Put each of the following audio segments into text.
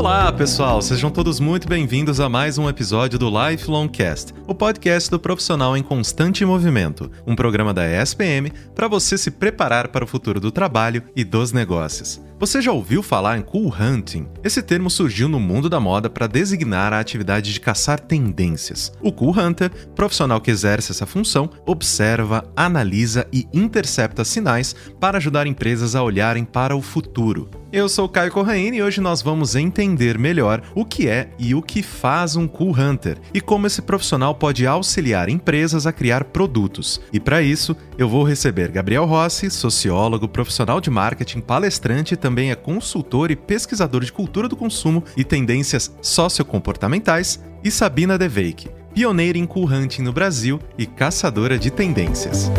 Olá, pessoal! Sejam todos muito bem-vindos a mais um episódio do Lifelong Cast, o podcast do profissional em constante movimento, um programa da ESPM para você se preparar para o futuro do trabalho e dos negócios. Você já ouviu falar em cool hunting? Esse termo surgiu no mundo da moda para designar a atividade de caçar tendências. O cool hunter, profissional que exerce essa função, observa, analisa e intercepta sinais para ajudar empresas a olharem para o futuro. Eu sou Caio Corraine e hoje nós vamos entender melhor o que é e o que faz um Cool Hunter e como esse profissional pode auxiliar empresas a criar produtos. E para isso, eu vou receber Gabriel Rossi, sociólogo, profissional de marketing, palestrante e também é consultor e pesquisador de cultura do consumo e tendências sociocomportamentais, e Sabina Deveik, pioneira em Cool Hunting no Brasil e caçadora de tendências.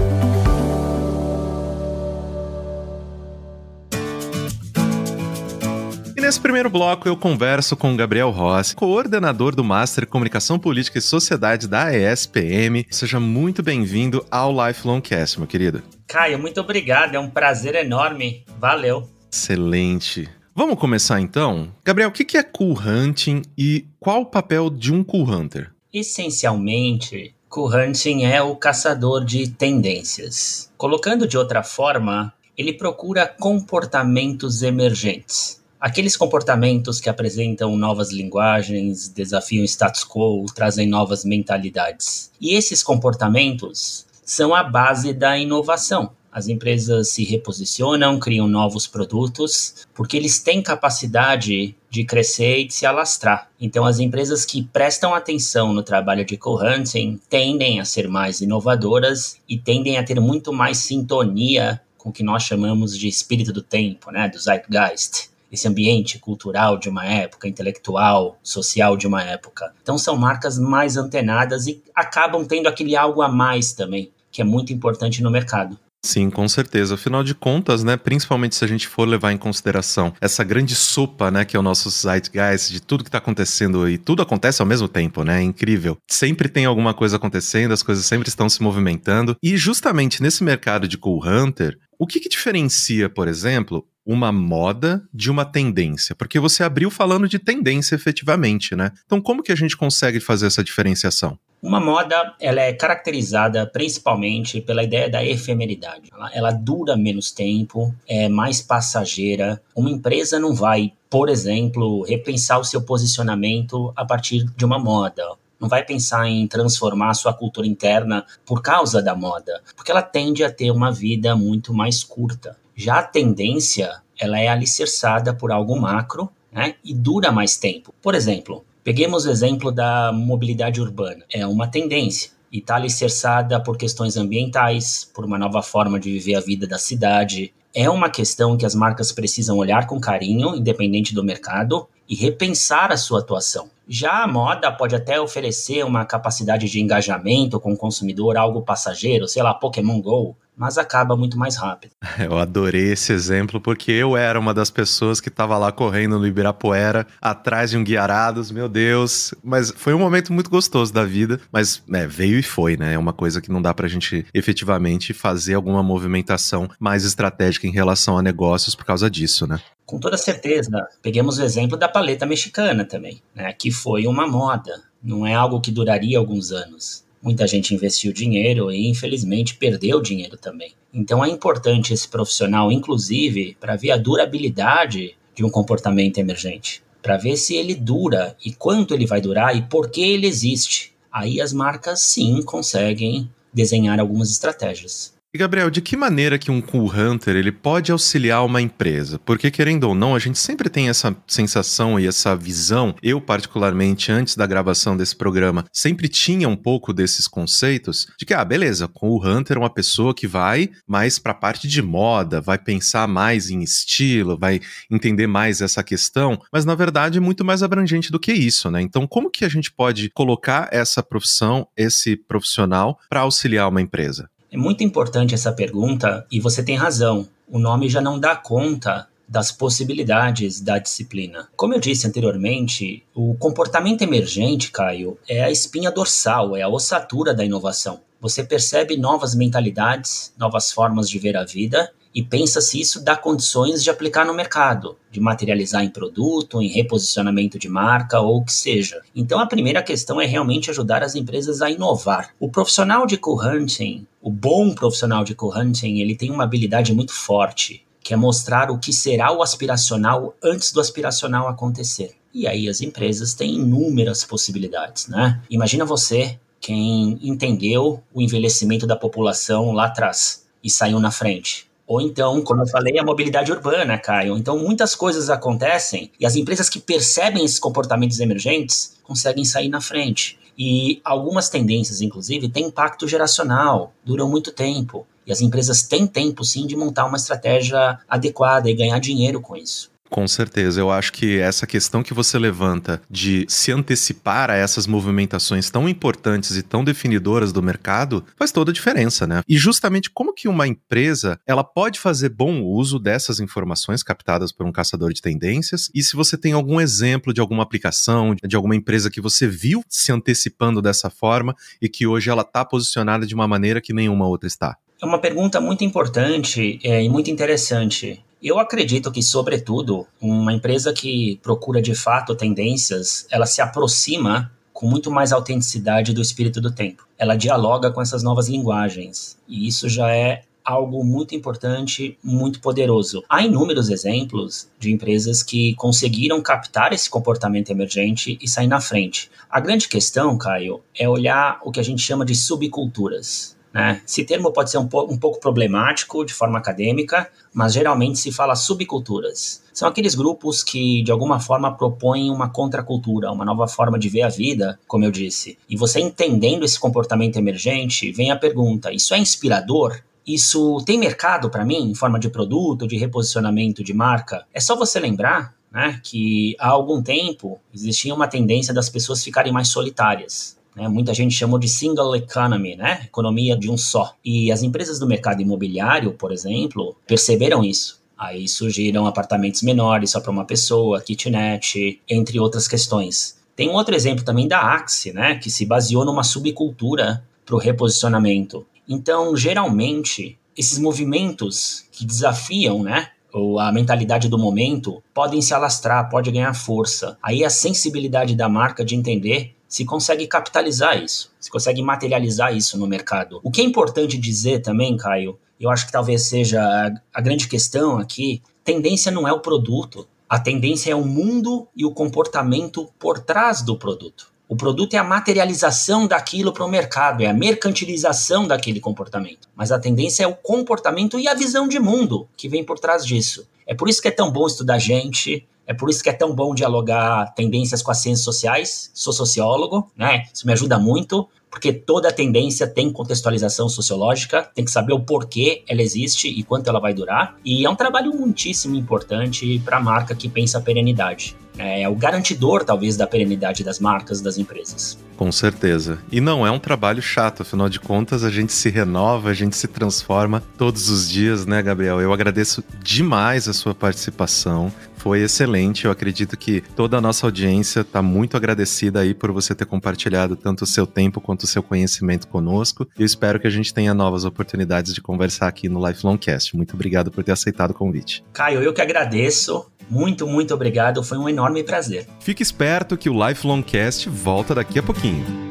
nesse primeiro bloco eu converso com Gabriel Rossi, coordenador do Master Comunicação Política e Sociedade da ESPM. Seja muito bem-vindo ao Lifelong Cast, meu querido. Caio, muito obrigado, é um prazer enorme. Valeu. Excelente. Vamos começar então? Gabriel, o que é cool hunting e qual o papel de um cool hunter? Essencialmente, cool hunting é o caçador de tendências. Colocando de outra forma, ele procura comportamentos emergentes Aqueles comportamentos que apresentam novas linguagens, desafiam status quo, trazem novas mentalidades. E esses comportamentos são a base da inovação. As empresas se reposicionam, criam novos produtos, porque eles têm capacidade de crescer e de se alastrar. Então, as empresas que prestam atenção no trabalho de co-hunting tendem a ser mais inovadoras e tendem a ter muito mais sintonia com o que nós chamamos de espírito do tempo, né, do zeitgeist esse ambiente cultural de uma época, intelectual, social de uma época. Então são marcas mais antenadas e acabam tendo aquele algo a mais também, que é muito importante no mercado. Sim, com certeza. Afinal de contas, né, principalmente se a gente for levar em consideração essa grande sopa, né, que é o nosso zeitgeist de tudo que está acontecendo e tudo acontece ao mesmo tempo, né? É incrível. Sempre tem alguma coisa acontecendo, as coisas sempre estão se movimentando. E justamente nesse mercado de cool hunter, o que, que diferencia, por exemplo, uma moda de uma tendência? Porque você abriu falando de tendência efetivamente, né? Então, como que a gente consegue fazer essa diferenciação? Uma moda, ela é caracterizada principalmente pela ideia da efemeridade. Ela, ela dura menos tempo, é mais passageira. Uma empresa não vai, por exemplo, repensar o seu posicionamento a partir de uma moda não vai pensar em transformar a sua cultura interna por causa da moda, porque ela tende a ter uma vida muito mais curta. Já a tendência, ela é alicerçada por algo macro, né, e dura mais tempo. Por exemplo, peguemos o exemplo da mobilidade urbana. É uma tendência e está alicerçada por questões ambientais, por uma nova forma de viver a vida da cidade. É uma questão que as marcas precisam olhar com carinho, independente do mercado, e repensar a sua atuação. Já a moda pode até oferecer uma capacidade de engajamento com o consumidor, algo passageiro, sei lá, Pokémon Go, mas acaba muito mais rápido. Eu adorei esse exemplo porque eu era uma das pessoas que estava lá correndo no Ibirapuera, atrás de um guiarados, meu Deus. Mas foi um momento muito gostoso da vida, mas é, veio e foi, né? É uma coisa que não dá pra gente efetivamente fazer alguma movimentação mais estratégica em relação a negócios por causa disso, né? Com toda certeza. Peguemos o exemplo da paleta mexicana também, né, que foi uma moda, não é algo que duraria alguns anos. Muita gente investiu dinheiro e, infelizmente, perdeu dinheiro também. Então é importante esse profissional, inclusive, para ver a durabilidade de um comportamento emergente, para ver se ele dura e quanto ele vai durar e por que ele existe. Aí as marcas sim conseguem desenhar algumas estratégias. E Gabriel, de que maneira que um cool hunter ele pode auxiliar uma empresa? Porque querendo ou não, a gente sempre tem essa sensação e essa visão. Eu particularmente antes da gravação desse programa sempre tinha um pouco desses conceitos de que ah, beleza, cool hunter é uma pessoa que vai mais para a parte de moda, vai pensar mais em estilo, vai entender mais essa questão, mas na verdade é muito mais abrangente do que isso, né? Então, como que a gente pode colocar essa profissão, esse profissional para auxiliar uma empresa? É muito importante essa pergunta e você tem razão. O nome já não dá conta das possibilidades da disciplina. Como eu disse anteriormente, o comportamento emergente, Caio, é a espinha dorsal, é a ossatura da inovação. Você percebe novas mentalidades, novas formas de ver a vida e pensa se isso dá condições de aplicar no mercado, de materializar em produto, em reposicionamento de marca ou o que seja. Então a primeira questão é realmente ajudar as empresas a inovar. O profissional de co-hunting, o bom profissional de co-hunting, ele tem uma habilidade muito forte, que é mostrar o que será o aspiracional antes do aspiracional acontecer. E aí as empresas têm inúmeras possibilidades, né? Imagina você quem entendeu o envelhecimento da população lá atrás e saiu na frente ou então, como eu falei, a mobilidade urbana, Caio. Então, muitas coisas acontecem e as empresas que percebem esses comportamentos emergentes conseguem sair na frente. E algumas tendências, inclusive, têm impacto geracional, duram muito tempo. E as empresas têm tempo, sim, de montar uma estratégia adequada e ganhar dinheiro com isso. Com certeza, eu acho que essa questão que você levanta de se antecipar a essas movimentações tão importantes e tão definidoras do mercado faz toda a diferença, né? E justamente como que uma empresa ela pode fazer bom uso dessas informações captadas por um caçador de tendências e se você tem algum exemplo de alguma aplicação, de alguma empresa que você viu se antecipando dessa forma e que hoje ela está posicionada de uma maneira que nenhuma outra está. É uma pergunta muito importante é, e muito interessante. Eu acredito que, sobretudo, uma empresa que procura de fato tendências, ela se aproxima com muito mais autenticidade do espírito do tempo. Ela dialoga com essas novas linguagens. E isso já é algo muito importante, muito poderoso. Há inúmeros exemplos de empresas que conseguiram captar esse comportamento emergente e sair na frente. A grande questão, Caio, é olhar o que a gente chama de subculturas. Né? Esse termo pode ser um, po um pouco problemático de forma acadêmica, mas geralmente se fala subculturas. São aqueles grupos que, de alguma forma, propõem uma contracultura, uma nova forma de ver a vida, como eu disse. E você entendendo esse comportamento emergente, vem a pergunta: isso é inspirador? Isso tem mercado para mim em forma de produto, de reposicionamento de marca? É só você lembrar né, que há algum tempo existia uma tendência das pessoas ficarem mais solitárias. Né? Muita gente chamou de single economy, né? economia de um só. E as empresas do mercado imobiliário, por exemplo, perceberam isso. Aí surgiram apartamentos menores só para uma pessoa, kitnet, entre outras questões. Tem um outro exemplo também da Axe, né, que se baseou numa subcultura para o reposicionamento. Então, geralmente, esses movimentos que desafiam, né, ou a mentalidade do momento, podem se alastrar, pode ganhar força. Aí a sensibilidade da marca de entender se consegue capitalizar isso, se consegue materializar isso no mercado. O que é importante dizer também, Caio, eu acho que talvez seja a, a grande questão aqui, tendência não é o produto, a tendência é o mundo e o comportamento por trás do produto. O produto é a materialização daquilo para o mercado, é a mercantilização daquele comportamento. Mas a tendência é o comportamento e a visão de mundo que vem por trás disso. É por isso que é tão bom estudar gente, é por isso que é tão bom dialogar tendências com as ciências sociais. Sou sociólogo, né? Isso me ajuda muito, porque toda tendência tem contextualização sociológica, tem que saber o porquê ela existe e quanto ela vai durar. E é um trabalho muitíssimo importante para a marca que pensa a perenidade. É o garantidor, talvez, da perenidade das marcas, das empresas. Com certeza. E não é um trabalho chato, afinal de contas, a gente se renova, a gente se transforma todos os dias, né, Gabriel? Eu agradeço demais a sua participação foi excelente. Eu acredito que toda a nossa audiência está muito agradecida aí por você ter compartilhado tanto o seu tempo quanto o seu conhecimento conosco. Eu espero que a gente tenha novas oportunidades de conversar aqui no Lifelong Cast. Muito obrigado por ter aceitado o convite. Caio, eu que agradeço. Muito, muito obrigado. Foi um enorme prazer. Fique esperto que o Lifelong Cast volta daqui a pouquinho.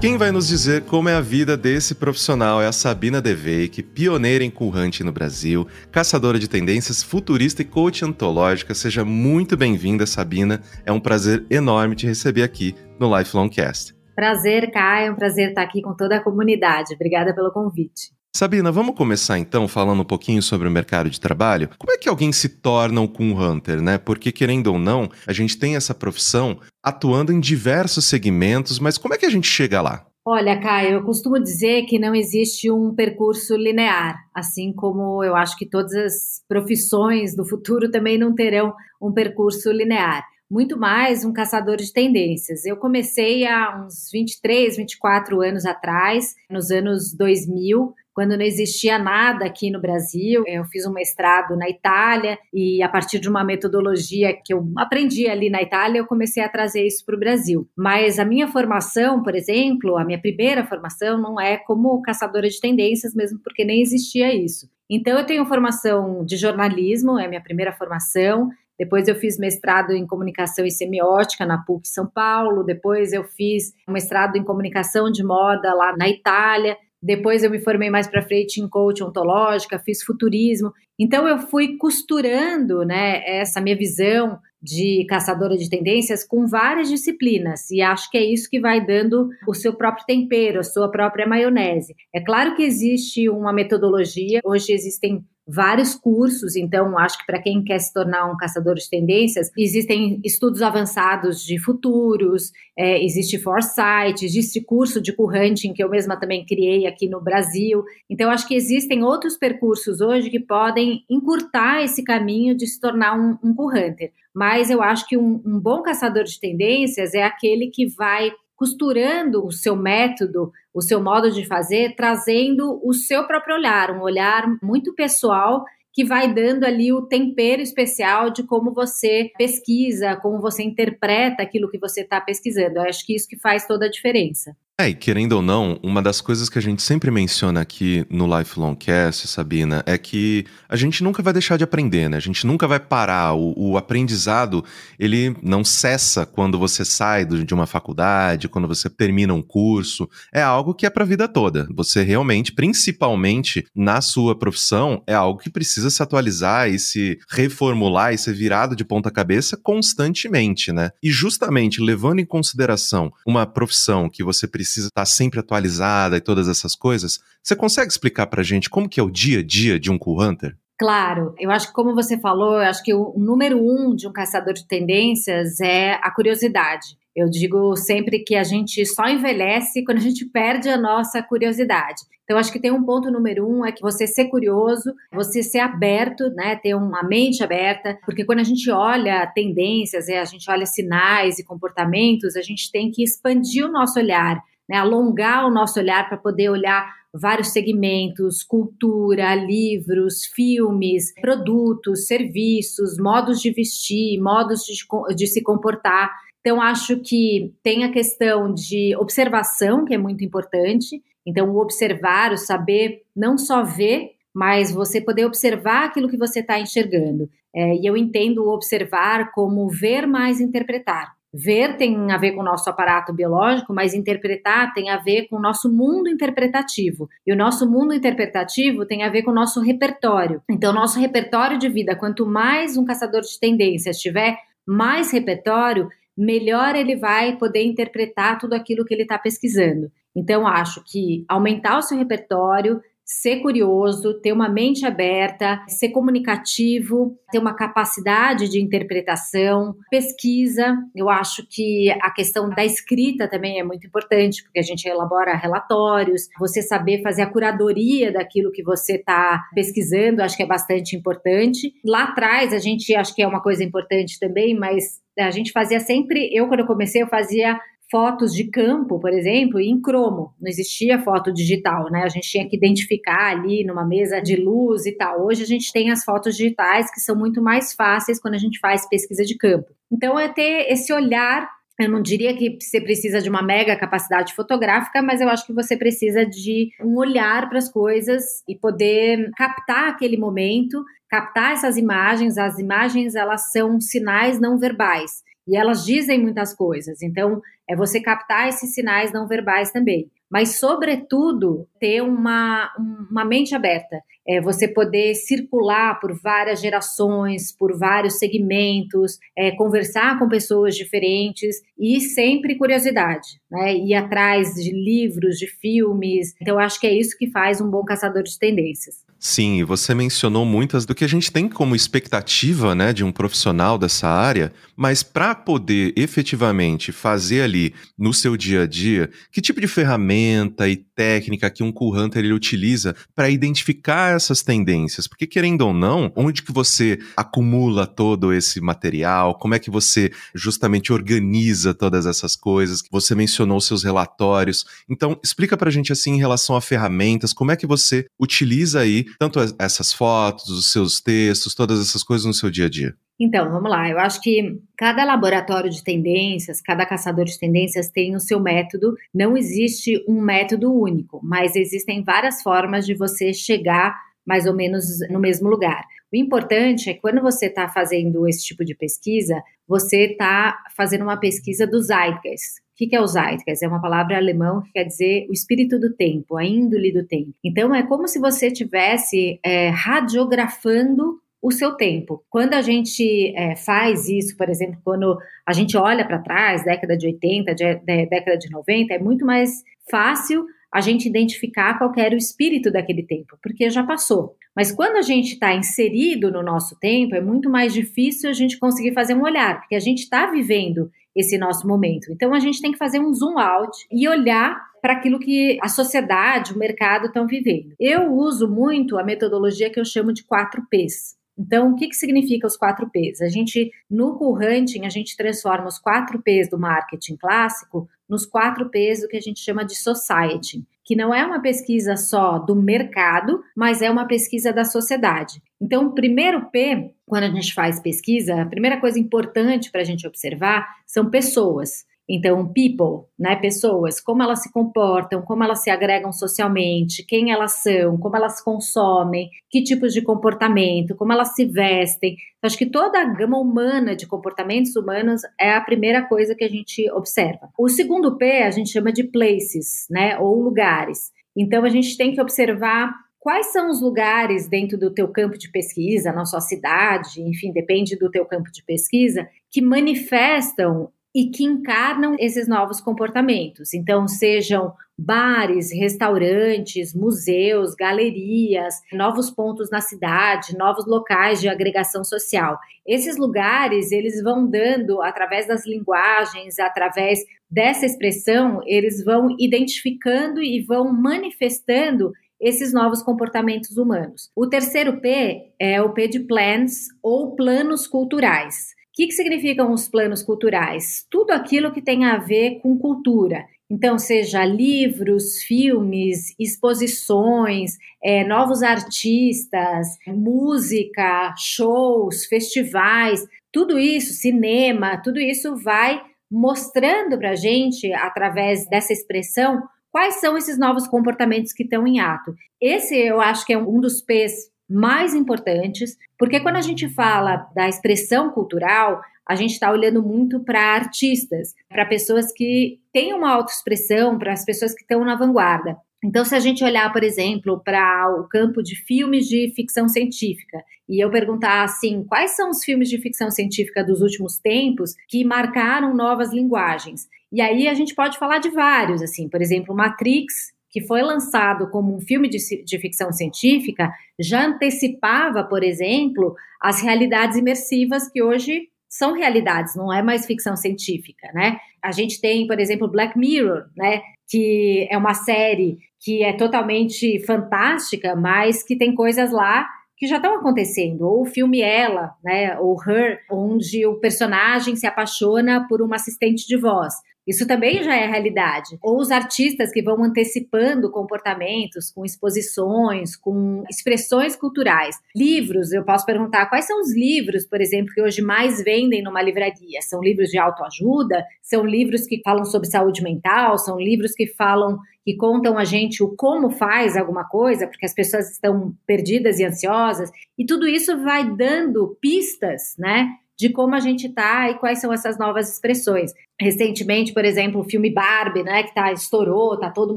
Quem vai nos dizer como é a vida desse profissional é a Sabina Deveik, pioneira em hunting no Brasil, caçadora de tendências, futurista e coach antológica. Seja muito bem-vinda, Sabina. É um prazer enorme te receber aqui no Lifelong Cast. Prazer, Caio, é um prazer estar aqui com toda a comunidade. Obrigada pelo convite. Sabina, vamos começar então falando um pouquinho sobre o mercado de trabalho. Como é que alguém se torna um Hunter, né? Porque querendo ou não, a gente tem essa profissão atuando em diversos segmentos, mas como é que a gente chega lá? Olha, Caio, eu costumo dizer que não existe um percurso linear, assim como eu acho que todas as profissões do futuro também não terão um percurso linear. Muito mais um caçador de tendências. Eu comecei há uns 23, 24 anos atrás, nos anos 2000, quando não existia nada aqui no Brasil. Eu fiz um mestrado na Itália e a partir de uma metodologia que eu aprendi ali na Itália, eu comecei a trazer isso para o Brasil. Mas a minha formação, por exemplo, a minha primeira formação não é como caçadora de tendências, mesmo porque nem existia isso. Então, eu tenho formação de jornalismo, é a minha primeira formação. Depois eu fiz mestrado em comunicação e semiótica na PUC São Paulo. Depois eu fiz mestrado em comunicação de moda lá na Itália. Depois eu me formei mais para frente em coach ontológica, fiz futurismo. Então eu fui costurando, né, essa minha visão de caçadora de tendências com várias disciplinas e acho que é isso que vai dando o seu próprio tempero, a sua própria maionese. É claro que existe uma metodologia, hoje existem vários cursos, então acho que para quem quer se tornar um caçador de tendências, existem estudos avançados de futuros, é, existe Foresight, existe curso de hunting que eu mesma também criei aqui no Brasil. Então acho que existem outros percursos hoje que podem encurtar esse caminho de se tornar um, um hunter. Mas eu acho que um, um bom caçador de tendências é aquele que vai costurando o seu método, o seu modo de fazer, trazendo o seu próprio olhar, um olhar muito pessoal que vai dando ali o tempero especial de como você pesquisa, como você interpreta aquilo que você está pesquisando. Eu acho que isso que faz toda a diferença. É, e querendo ou não, uma das coisas que a gente sempre menciona aqui no Lifelong Cast, Sabina, é que a gente nunca vai deixar de aprender, né? A gente nunca vai parar. O, o aprendizado, ele não cessa quando você sai de uma faculdade, quando você termina um curso. É algo que é para a vida toda. Você realmente, principalmente na sua profissão, é algo que precisa se atualizar e se reformular e ser virado de ponta cabeça constantemente, né? E justamente levando em consideração uma profissão que você precisa precisa estar sempre atualizada e todas essas coisas. Você consegue explicar para a gente como que é o dia a dia de um Cool Hunter? Claro, eu acho que como você falou, eu acho que o número um de um caçador de tendências é a curiosidade. Eu digo sempre que a gente só envelhece quando a gente perde a nossa curiosidade. Então, acho que tem um ponto número um, é que você ser curioso, você ser aberto, né, ter uma mente aberta, porque quando a gente olha tendências, a gente olha sinais e comportamentos, a gente tem que expandir o nosso olhar, né, alongar o nosso olhar para poder olhar vários segmentos, cultura, livros, filmes, produtos, serviços, modos de vestir, modos de, de se comportar. Então, acho que tem a questão de observação, que é muito importante. Então, o observar, o saber, não só ver, mas você poder observar aquilo que você está enxergando. É, e eu entendo observar como ver mais interpretar. Ver tem a ver com o nosso aparato biológico, mas interpretar tem a ver com o nosso mundo interpretativo. E o nosso mundo interpretativo tem a ver com o nosso repertório. Então, nosso repertório de vida, quanto mais um caçador de tendências tiver mais repertório, melhor ele vai poder interpretar tudo aquilo que ele está pesquisando. Então, acho que aumentar o seu repertório, ser curioso, ter uma mente aberta, ser comunicativo, ter uma capacidade de interpretação, pesquisa. Eu acho que a questão da escrita também é muito importante, porque a gente elabora relatórios, você saber fazer a curadoria daquilo que você está pesquisando, acho que é bastante importante. Lá atrás, a gente acho que é uma coisa importante também, mas a gente fazia sempre, eu quando eu comecei, eu fazia fotos de campo, por exemplo, em cromo. Não existia foto digital, né? A gente tinha que identificar ali numa mesa de luz e tal. Hoje a gente tem as fotos digitais que são muito mais fáceis quando a gente faz pesquisa de campo. Então é ter esse olhar eu não diria que você precisa de uma mega capacidade fotográfica, mas eu acho que você precisa de um olhar para as coisas e poder captar aquele momento, captar essas imagens. As imagens, elas são sinais não verbais e elas dizem muitas coisas. Então, é você captar esses sinais não verbais também. Mas, sobretudo, ter uma, uma mente aberta. É você poder circular por várias gerações, por vários segmentos, é, conversar com pessoas diferentes e sempre curiosidade, né? Ir atrás de livros, de filmes. Então, acho que é isso que faz um bom caçador de tendências. Sim, você mencionou muitas do que a gente tem como expectativa, né, de um profissional dessa área, mas para poder efetivamente fazer ali no seu dia a dia, que tipo de ferramenta e técnica que um Cool Hunter ele utiliza para identificar essas tendências? Porque querendo ou não, onde que você acumula todo esse material? Como é que você justamente organiza todas essas coisas? Você mencionou seus relatórios. Então, explica para a gente assim em relação a ferramentas, como é que você utiliza aí tanto essas fotos, os seus textos, todas essas coisas no seu dia a dia? Então, vamos lá. Eu acho que cada laboratório de tendências, cada caçador de tendências tem o seu método. Não existe um método único, mas existem várias formas de você chegar mais ou menos no mesmo lugar. O importante é que quando você está fazendo esse tipo de pesquisa, você está fazendo uma pesquisa do Zeitgeist, o que é o Zeitgeist? É uma palavra alemã que quer dizer o espírito do tempo, a índole do tempo. Então, é como se você estivesse é, radiografando o seu tempo. Quando a gente é, faz isso, por exemplo, quando a gente olha para trás, década de 80, de, de, década de 90, é muito mais fácil a gente identificar qual era o espírito daquele tempo, porque já passou. Mas quando a gente está inserido no nosso tempo, é muito mais difícil a gente conseguir fazer um olhar, porque a gente está vivendo esse nosso momento. Então a gente tem que fazer um zoom out e olhar para aquilo que a sociedade, o mercado estão vivendo. Eu uso muito a metodologia que eu chamo de 4 Ps. Então, o que, que significa os 4 Ps? A gente, no Cool Hunting, a gente transforma os 4 Ps do marketing clássico nos 4 Ps do que a gente chama de society, que não é uma pesquisa só do mercado, mas é uma pesquisa da sociedade. Então, o primeiro P, quando a gente faz pesquisa, a primeira coisa importante para a gente observar são pessoas. Então, people, né, pessoas, como elas se comportam, como elas se agregam socialmente, quem elas são, como elas consomem, que tipos de comportamento, como elas se vestem. Então, acho que toda a gama humana de comportamentos humanos é a primeira coisa que a gente observa. O segundo P a gente chama de places, né, ou lugares. Então, a gente tem que observar quais são os lugares dentro do teu campo de pesquisa, na sua cidade, enfim, depende do teu campo de pesquisa, que manifestam e que encarnam esses novos comportamentos. Então, sejam bares, restaurantes, museus, galerias, novos pontos na cidade, novos locais de agregação social. Esses lugares, eles vão dando através das linguagens, através dessa expressão, eles vão identificando e vão manifestando esses novos comportamentos humanos. O terceiro P é o P de plans ou planos culturais. Que, que significam os planos culturais? Tudo aquilo que tem a ver com cultura. Então, seja livros, filmes, exposições, é, novos artistas, música, shows, festivais, tudo isso, cinema, tudo isso vai mostrando para a gente, através dessa expressão, quais são esses novos comportamentos que estão em ato. Esse eu acho que é um dos P's mais importantes, porque quando a gente fala da expressão cultural, a gente está olhando muito para artistas, para pessoas que têm uma autoexpressão, para as pessoas que estão na vanguarda. Então, se a gente olhar, por exemplo, para o campo de filmes de ficção científica, e eu perguntar assim, quais são os filmes de ficção científica dos últimos tempos que marcaram novas linguagens? E aí a gente pode falar de vários, assim, por exemplo, Matrix, que foi lançado como um filme de, de, ficção científica, já antecipava, por exemplo, as realidades imersivas que hoje são realidades, não é mais ficção científica, né? A gente tem, por exemplo, Black Mirror, né? Que é uma série que é totalmente fantástica, mas que tem coisas lá que já estão acontecendo, ou o filme Ela, né, ou Her, onde o personagem se apaixona por uma assistente de voz. Isso também já é realidade. Ou os artistas que vão antecipando comportamentos com exposições, com expressões culturais. Livros, eu posso perguntar quais são os livros, por exemplo, que hoje mais vendem numa livraria? São livros de autoajuda? São livros que falam sobre saúde mental? São livros que falam que contam a gente o como faz alguma coisa, porque as pessoas estão perdidas e ansiosas, e tudo isso vai dando pistas, né, de como a gente tá e quais são essas novas expressões. Recentemente, por exemplo, o filme Barbie, né, que tá estourou, tá todo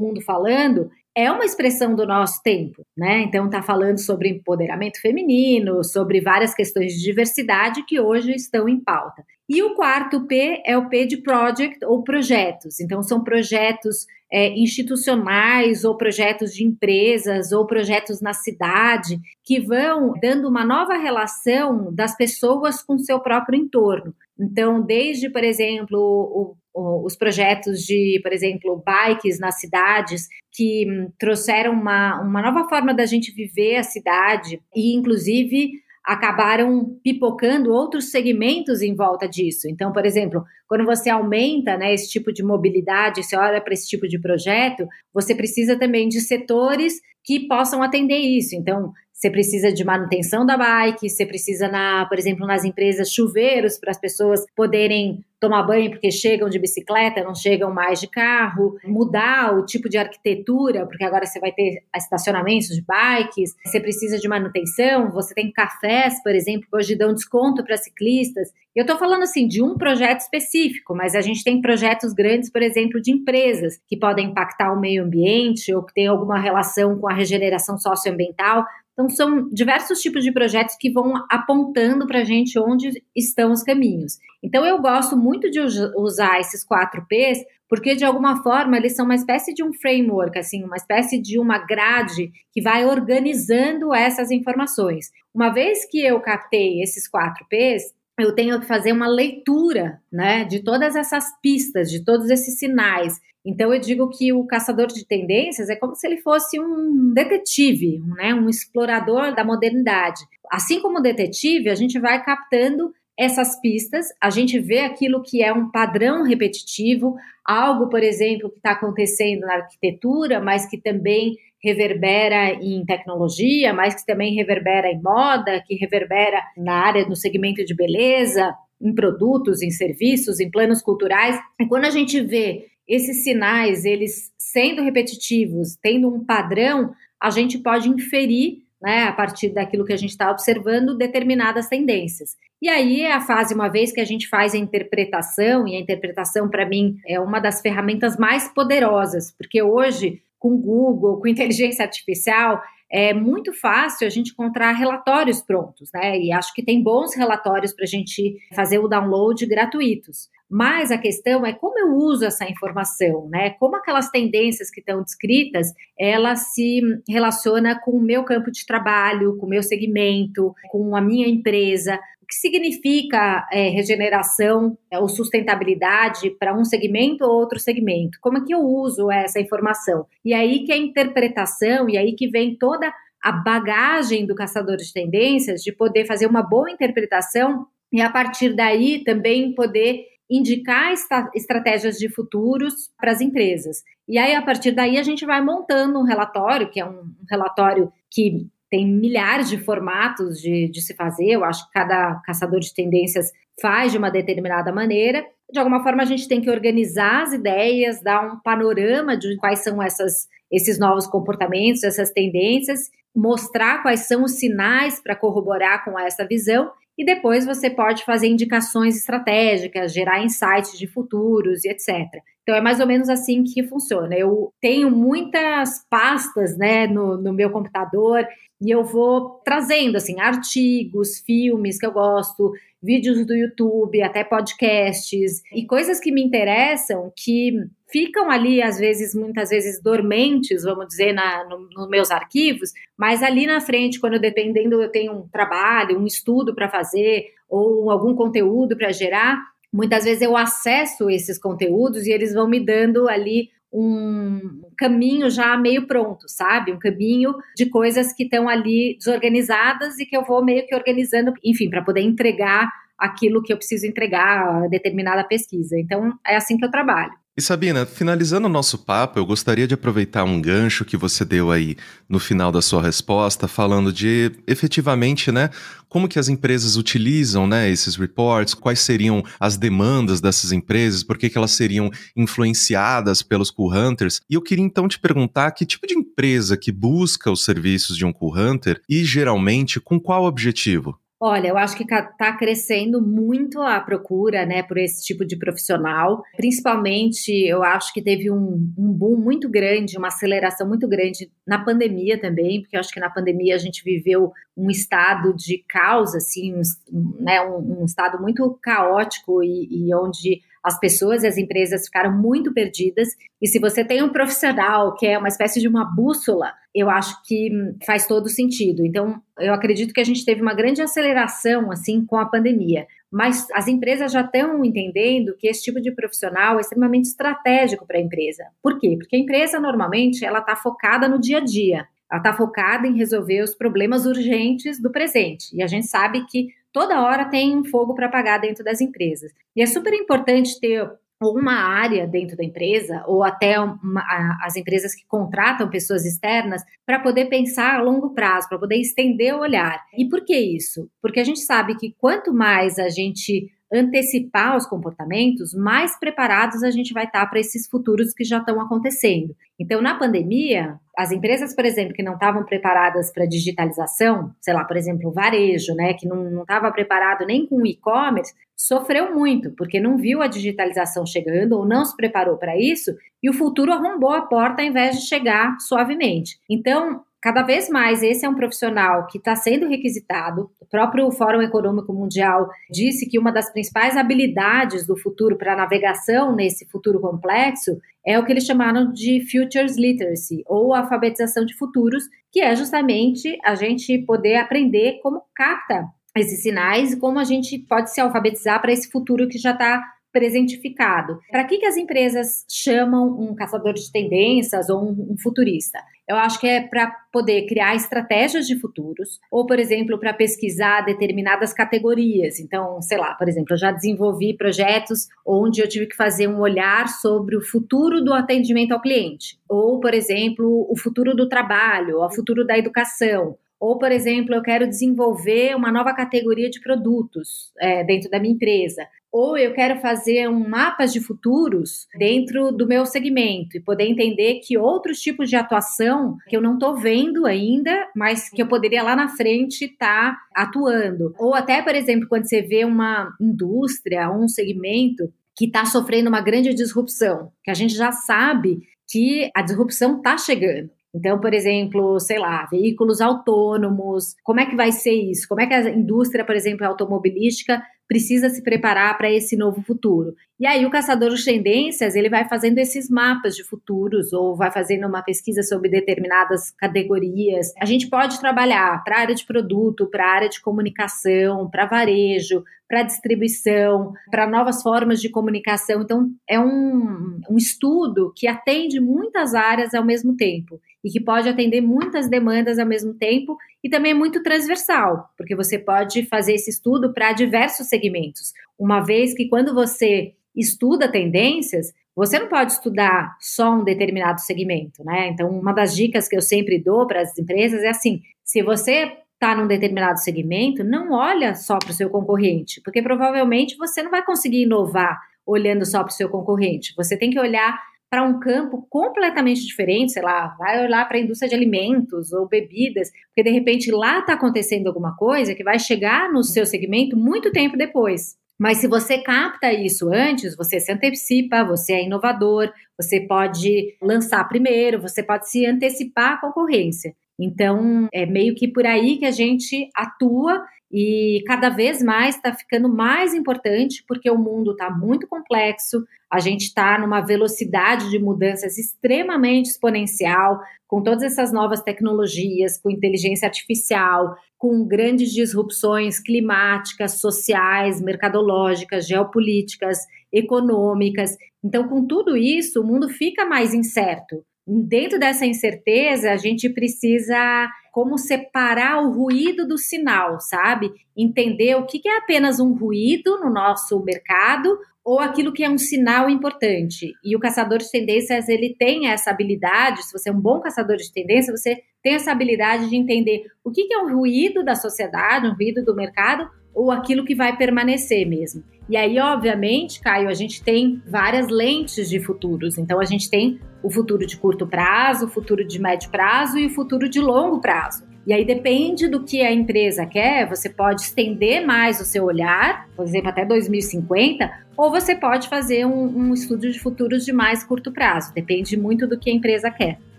mundo falando, é uma expressão do nosso tempo, né? Então está falando sobre empoderamento feminino, sobre várias questões de diversidade que hoje estão em pauta. E o quarto P é o P de project ou projetos. Então são projetos é, institucionais ou projetos de empresas ou projetos na cidade que vão dando uma nova relação das pessoas com seu próprio entorno. Então, desde, por exemplo, o, os projetos de, por exemplo, bikes nas cidades, que hum, trouxeram uma, uma nova forma da gente viver a cidade e, inclusive, acabaram pipocando outros segmentos em volta disso. Então, por exemplo, quando você aumenta né, esse tipo de mobilidade, você olha para esse tipo de projeto, você precisa também de setores que possam atender isso. Então, você precisa de manutenção da bike, você precisa, na, por exemplo, nas empresas, chuveiros para as pessoas poderem tomar banho porque chegam de bicicleta, não chegam mais de carro, mudar o tipo de arquitetura, porque agora você vai ter estacionamentos de bikes, você precisa de manutenção, você tem cafés, por exemplo, que hoje dão desconto para ciclistas. Eu estou falando assim de um projeto específico, mas a gente tem projetos grandes, por exemplo, de empresas que podem impactar o meio ambiente ou que têm alguma relação com a regeneração socioambiental. Então, são diversos tipos de projetos que vão apontando para a gente onde estão os caminhos. Então, eu gosto muito de usar esses quatro P's, porque de alguma forma eles são uma espécie de um framework, assim, uma espécie de uma grade que vai organizando essas informações. Uma vez que eu captei esses quatro P's, eu tenho que fazer uma leitura, né, de todas essas pistas, de todos esses sinais então eu digo que o caçador de tendências é como se ele fosse um detetive, né, um explorador da modernidade. Assim como o detetive, a gente vai captando essas pistas, a gente vê aquilo que é um padrão repetitivo, algo, por exemplo, que está acontecendo na arquitetura, mas que também reverbera em tecnologia, mas que também reverbera em moda, que reverbera na área, no segmento de beleza, em produtos, em serviços, em planos culturais. E quando a gente vê esses sinais, eles sendo repetitivos, tendo um padrão, a gente pode inferir, né, a partir daquilo que a gente está observando, determinadas tendências. E aí é a fase, uma vez que a gente faz a interpretação, e a interpretação, para mim, é uma das ferramentas mais poderosas, porque hoje, com Google, com inteligência artificial, é muito fácil a gente encontrar relatórios prontos, né? E acho que tem bons relatórios para a gente fazer o download gratuitos. Mas a questão é como eu uso essa informação, né? Como aquelas tendências que estão descritas, ela se relaciona com o meu campo de trabalho, com o meu segmento, com a minha empresa. O que significa é, regeneração é, ou sustentabilidade para um segmento ou outro segmento? Como é que eu uso essa informação? E aí que a interpretação, e aí que vem toda a bagagem do caçador de tendências de poder fazer uma boa interpretação e a partir daí também poder indicar estratégias de futuros para as empresas. E aí, a partir daí, a gente vai montando um relatório, que é um relatório que tem milhares de formatos de, de se fazer. Eu acho que cada caçador de tendências faz de uma determinada maneira. De alguma forma, a gente tem que organizar as ideias, dar um panorama de quais são essas, esses novos comportamentos, essas tendências, mostrar quais são os sinais para corroborar com essa visão e depois você pode fazer indicações estratégicas, gerar insights de futuros e etc. Então é mais ou menos assim que funciona. Eu tenho muitas pastas né, no, no meu computador e eu vou trazendo assim artigos, filmes que eu gosto, vídeos do YouTube, até podcasts e coisas que me interessam que ficam ali, às vezes, muitas vezes dormentes, vamos dizer, na, no, nos meus arquivos, mas ali na frente, quando dependendo eu tenho um trabalho, um estudo para fazer ou algum conteúdo para gerar, muitas vezes eu acesso esses conteúdos e eles vão me dando ali um caminho já meio pronto, sabe? Um caminho de coisas que estão ali desorganizadas e que eu vou meio que organizando, enfim, para poder entregar aquilo que eu preciso entregar a determinada pesquisa. Então, é assim que eu trabalho. E Sabina, finalizando o nosso papo, eu gostaria de aproveitar um gancho que você deu aí no final da sua resposta, falando de efetivamente, né, como que as empresas utilizam, né, esses reports, quais seriam as demandas dessas empresas, por que, que elas seriam influenciadas pelos cool hunters. E eu queria então te perguntar que tipo de empresa que busca os serviços de um cool hunter e geralmente com qual objetivo? Olha, eu acho que está crescendo muito a procura, né, por esse tipo de profissional. Principalmente, eu acho que teve um, um boom muito grande, uma aceleração muito grande na pandemia também, porque eu acho que na pandemia a gente viveu um estado de caos, assim, um, né, um, um estado muito caótico e, e onde as pessoas e as empresas ficaram muito perdidas. E se você tem um profissional que é uma espécie de uma bússola, eu acho que faz todo sentido. Então, eu acredito que a gente teve uma grande aceleração assim com a pandemia. Mas as empresas já estão entendendo que esse tipo de profissional é extremamente estratégico para a empresa. Por quê? Porque a empresa normalmente ela está focada no dia a dia. Ela está focada em resolver os problemas urgentes do presente. E a gente sabe que toda hora tem um fogo para apagar dentro das empresas. E é super importante ter uma área dentro da empresa, ou até uma, as empresas que contratam pessoas externas, para poder pensar a longo prazo, para poder estender o olhar. E por que isso? Porque a gente sabe que quanto mais a gente antecipar os comportamentos, mais preparados a gente vai estar para esses futuros que já estão acontecendo. Então, na pandemia, as empresas, por exemplo, que não estavam preparadas para digitalização, sei lá, por exemplo, o varejo, né, que não estava preparado nem com e-commerce, sofreu muito, porque não viu a digitalização chegando ou não se preparou para isso, e o futuro arrombou a porta ao invés de chegar suavemente. Então, Cada vez mais esse é um profissional que está sendo requisitado. O próprio Fórum Econômico Mundial disse que uma das principais habilidades do futuro para navegação nesse futuro complexo é o que eles chamaram de Futures Literacy, ou alfabetização de futuros, que é justamente a gente poder aprender como capta esses sinais e como a gente pode se alfabetizar para esse futuro que já está presentificado. Para que, que as empresas chamam um caçador de tendências ou um, um futurista? Eu acho que é para poder criar estratégias de futuros, ou, por exemplo, para pesquisar determinadas categorias. Então, sei lá, por exemplo, eu já desenvolvi projetos onde eu tive que fazer um olhar sobre o futuro do atendimento ao cliente, ou, por exemplo, o futuro do trabalho, o futuro da educação, ou, por exemplo, eu quero desenvolver uma nova categoria de produtos é, dentro da minha empresa ou eu quero fazer um mapa de futuros dentro do meu segmento e poder entender que outros tipos de atuação que eu não estou vendo ainda, mas que eu poderia lá na frente estar tá atuando. Ou até, por exemplo, quando você vê uma indústria, um segmento que está sofrendo uma grande disrupção, que a gente já sabe que a disrupção está chegando. Então, por exemplo, sei lá, veículos autônomos, como é que vai ser isso? Como é que a indústria, por exemplo, automobilística precisa se preparar para esse novo futuro. E aí o caçador de tendências, ele vai fazendo esses mapas de futuros ou vai fazendo uma pesquisa sobre determinadas categorias. A gente pode trabalhar para a área de produto, para a área de comunicação, para varejo, para distribuição, para novas formas de comunicação. Então, é um, um estudo que atende muitas áreas ao mesmo tempo e que pode atender muitas demandas ao mesmo tempo e também é muito transversal, porque você pode fazer esse estudo para diversos segmentos. Uma vez que quando você estuda tendências, você não pode estudar só um determinado segmento, né? Então, uma das dicas que eu sempre dou para as empresas é assim: se você está num determinado segmento, não olha só para o seu concorrente, porque provavelmente você não vai conseguir inovar olhando só para o seu concorrente. Você tem que olhar para um campo completamente diferente, sei lá, vai olhar para a indústria de alimentos ou bebidas, porque de repente lá está acontecendo alguma coisa que vai chegar no seu segmento muito tempo depois. Mas se você capta isso antes, você se antecipa, você é inovador, você pode lançar primeiro, você pode se antecipar à concorrência. Então, é meio que por aí que a gente atua e cada vez mais está ficando mais importante porque o mundo está muito complexo, a gente está numa velocidade de mudanças extremamente exponencial, com todas essas novas tecnologias, com inteligência artificial, com grandes disrupções climáticas, sociais, mercadológicas, geopolíticas, econômicas. Então, com tudo isso, o mundo fica mais incerto. Dentro dessa incerteza, a gente precisa como separar o ruído do sinal, sabe? Entender o que é apenas um ruído no nosso mercado ou aquilo que é um sinal importante. E o caçador de tendências, ele tem essa habilidade, se você é um bom caçador de tendências, você tem essa habilidade de entender o que é um ruído da sociedade, um ruído do mercado, ou aquilo que vai permanecer mesmo. E aí, obviamente, Caio, a gente tem várias lentes de futuros. Então, a gente tem o futuro de curto prazo, o futuro de médio prazo e o futuro de longo prazo. E aí depende do que a empresa quer, você pode estender mais o seu olhar, por exemplo, até 2050, ou você pode fazer um, um estudo de futuros de mais curto prazo. Depende muito do que a empresa quer.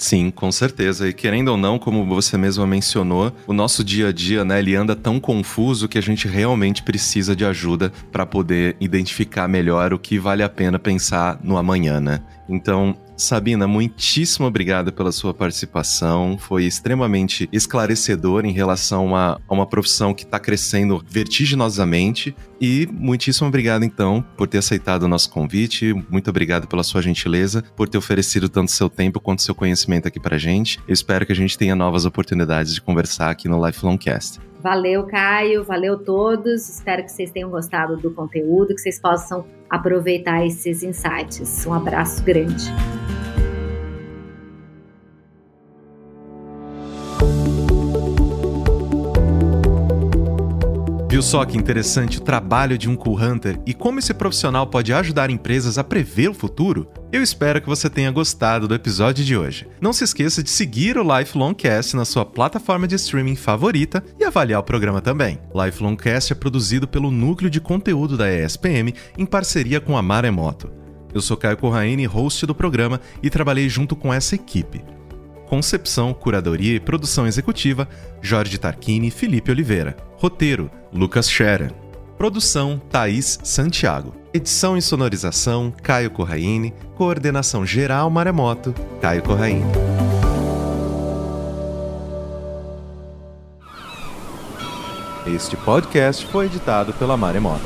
Sim, com certeza. E querendo ou não, como você mesma mencionou, o nosso dia a dia, né, ele anda tão confuso que a gente realmente precisa de ajuda para poder identificar melhor o que vale a pena pensar no amanhã, né? Então, Sabina, muitíssimo obrigado pela sua participação. Foi extremamente esclarecedor em relação a, a uma profissão que está crescendo vertiginosamente. E muitíssimo obrigado, então, por ter aceitado o nosso convite. Muito obrigado pela sua gentileza, por ter oferecido tanto seu tempo quanto seu conhecimento aqui pra gente. Eu espero que a gente tenha novas oportunidades de conversar aqui no Lifelong Cast. Valeu, Caio. Valeu todos. Espero que vocês tenham gostado do conteúdo, que vocês possam aproveitar esses insights. Um abraço grande. Viu só que interessante o trabalho de um Cool Hunter e como esse profissional pode ajudar empresas a prever o futuro? Eu espero que você tenha gostado do episódio de hoje. Não se esqueça de seguir o Lifelong Cast na sua plataforma de streaming favorita e avaliar o programa também. Lifelong Cast é produzido pelo Núcleo de Conteúdo da ESPM em parceria com a Maremoto. Eu sou Caio Corraine, host do programa, e trabalhei junto com essa equipe. Concepção, curadoria e produção executiva, Jorge Tarquini e Felipe Oliveira. Roteiro, Lucas Scherer. Produção, Thaís Santiago. Edição e sonorização, Caio Corraine. Coordenação geral, Maremoto, Caio Corraine. Este podcast foi editado pela Maremoto.